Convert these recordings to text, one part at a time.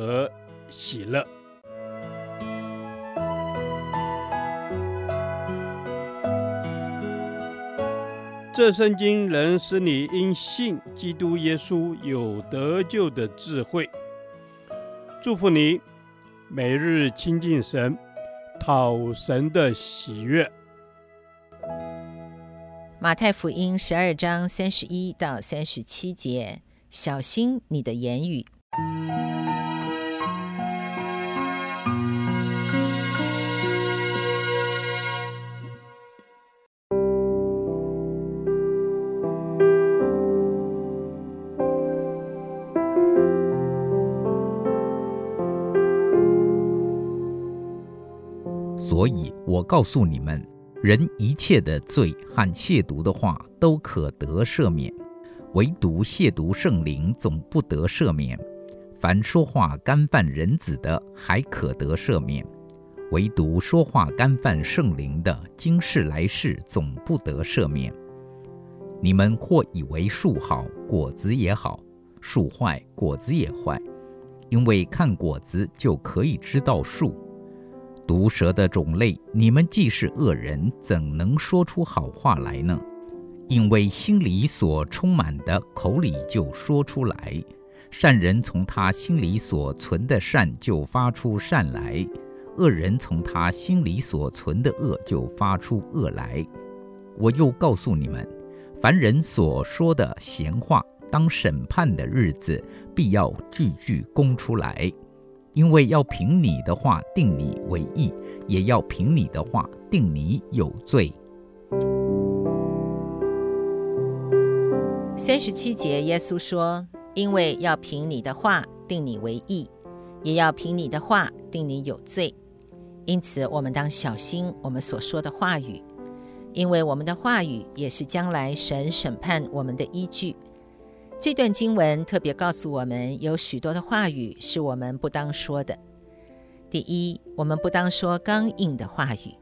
和喜乐。这圣经能使你因信基督耶稣有得救的智慧。祝福你，每日亲近神，讨神的喜悦。马太福音十二章三十一到三十七节，小心你的言语。所以我告诉你们。人一切的罪和亵渎的话都可得赦免，唯独亵渎圣灵总不得赦免。凡说话干犯人子的，还可得赦免；唯独说话干犯圣灵的，今世来世总不得赦免。你们或以为树好，果子也好；树坏，果子也坏，因为看果子就可以知道树。毒蛇的种类，你们既是恶人，怎能说出好话来呢？因为心里所充满的，口里就说出来。善人从他心里所存的善就发出善来，恶人从他心里所存的恶就发出恶来。我又告诉你们，凡人所说的闲话，当审判的日子，必要句句供出来。因为要凭你的话定你为义，也要凭你的话定你有罪。三十七节，耶稣说：“因为要凭你的话定你为义，也要凭你的话定你有罪。因此，我们当小心我们所说的话语，因为我们的话语也是将来神审判我们的依据。”这段经文特别告诉我们，有许多的话语是我们不当说的。第一，我们不当说刚硬的话语。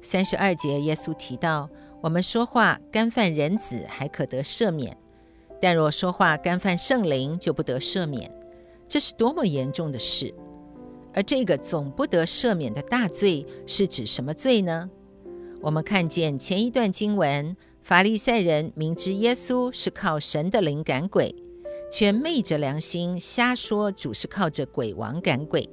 三十二节，耶稣提到，我们说话干犯人子，还可得赦免；但若说话干犯圣灵，就不得赦免。这是多么严重的事！而这个总不得赦免的大罪，是指什么罪呢？我们看见前一段经文。法利赛人明知耶稣是靠神的灵赶鬼，却昧着良心瞎说主是靠着鬼王赶鬼。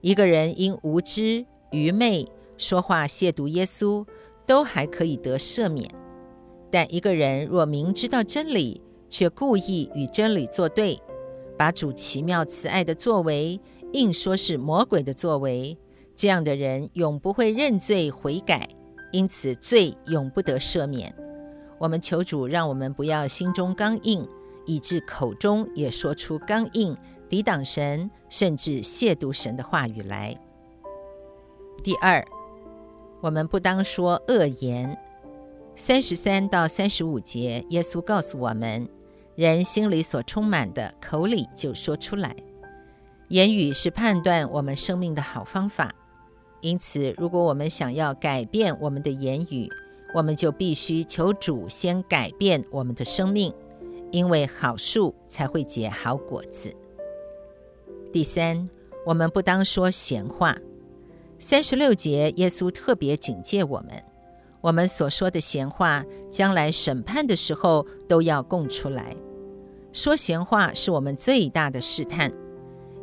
一个人因无知愚昧说话亵渎耶稣，都还可以得赦免；但一个人若明知道真理，却故意与真理作对，把主奇妙慈爱的作为硬说是魔鬼的作为，这样的人永不会认罪悔改。因此，罪永不得赦免。我们求主，让我们不要心中刚硬，以致口中也说出刚硬、抵挡神，甚至亵渎神的话语来。第二，我们不当说恶言。三十三到三十五节，耶稣告诉我们：人心里所充满的，口里就说出来。言语是判断我们生命的好方法。因此，如果我们想要改变我们的言语，我们就必须求主先改变我们的生命，因为好树才会结好果子。第三，我们不当说闲话。三十六节，耶稣特别警戒我们：我们所说的闲话，将来审判的时候都要供出来。说闲话是我们最大的试探，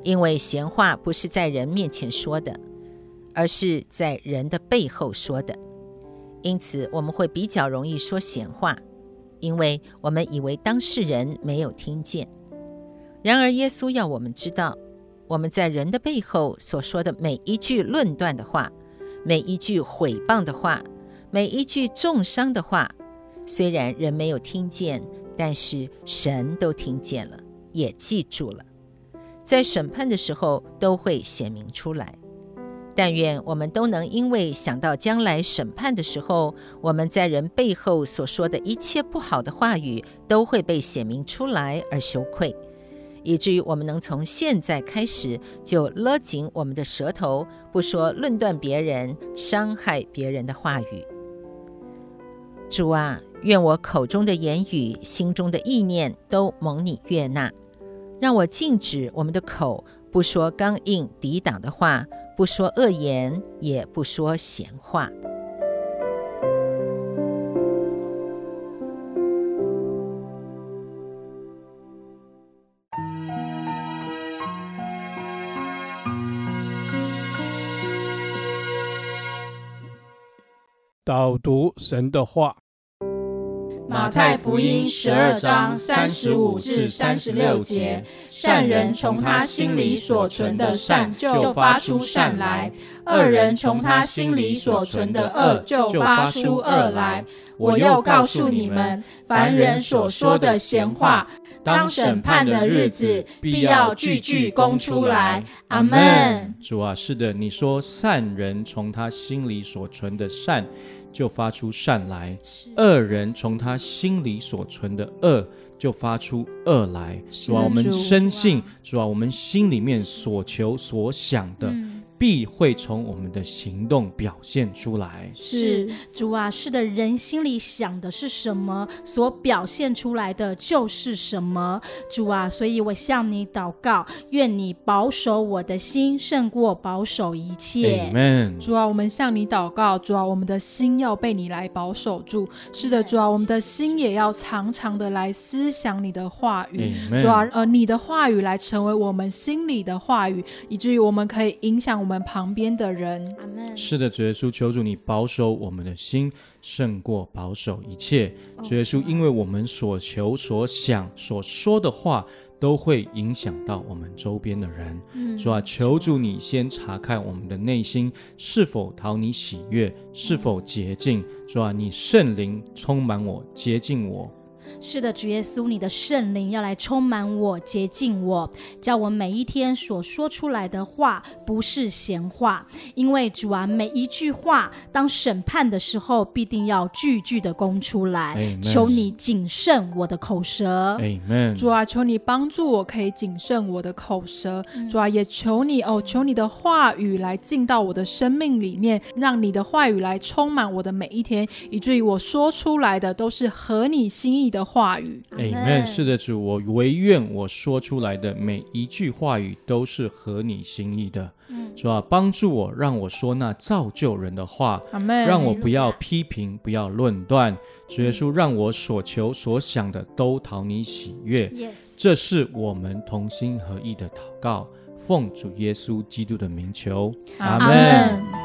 因为闲话不是在人面前说的。而是在人的背后说的，因此我们会比较容易说闲话，因为我们以为当事人没有听见。然而，耶稣要我们知道，我们在人的背后所说的每一句论断的话，每一句毁谤的话，每一句重伤的话，虽然人没有听见，但是神都听见了，也记住了。在审判的时候都会显明出来。但愿我们都能因为想到将来审判的时候，我们在人背后所说的一切不好的话语都会被显明出来而羞愧，以至于我们能从现在开始就勒紧我们的舌头，不说论断别人、伤害别人的话语。主啊，愿我口中的言语、心中的意念都蒙你悦纳，让我禁止我们的口，不说刚硬抵挡的话。不说恶言，也不说闲话。导读神的话。马太福音十二章三十五至三十六节：善人从他心里所存的善就发出善来，恶人从他心里所存的恶就发出恶来。我又告诉你们，凡人所说的闲话，当审判的日子，必要句句供出来。阿门。主啊，是的，你说善人从他心里所存的善。就发出善来，恶人从他心里所存的恶就发出恶来。主啊，我们深信，主啊，我们心里面所求所想的。嗯必会从我们的行动表现出来。是主啊，是的，人心里想的是什么，所表现出来的就是什么。主啊，所以我向你祷告，愿你保守我的心，胜过保守一切。Amen。主啊，我们向你祷告，主啊，我们的心要被你来保守住。是的，主啊，我们的心也要常常的来思想你的话语。Amen。主啊，呃，你的话语来成为我们心里的话语，以至于我们可以影响。我们旁边的人，阿门。是的，主耶稣，求主你保守我们的心，胜过保守一切。主耶稣，因为我们所求、所想、所说的话，都会影响到我们周边的人。嗯，主啊，求主你先查看我们的内心是否讨你喜悦，是否洁净。主啊，你圣灵充满我，洁净我。是的，主耶稣，你的圣灵要来充满我，洁净我，叫我每一天所说出来的话不是闲话。因为主啊，每一句话当审判的时候，必定要句句的供出来。Amen 求你谨慎我的口舌。Amen 主啊，求你帮助我，可以谨慎我的口舌。嗯、主啊，也求你哦，求你的话语来进到我的生命里面，让你的话语来充满我的每一天，以至于我说出来的都是合你心意的话语，Amen。是的，主，我唯愿我说出来的每一句话语都是合你心意的。嗯、主啊，帮助我，让我说那造就人的话，Amen。让我不要批评，不要论断。主耶稣，让我所求所想的都讨你喜悦。Yes。这是我们同心合意的祷告，奉主耶稣基督的名求，阿门。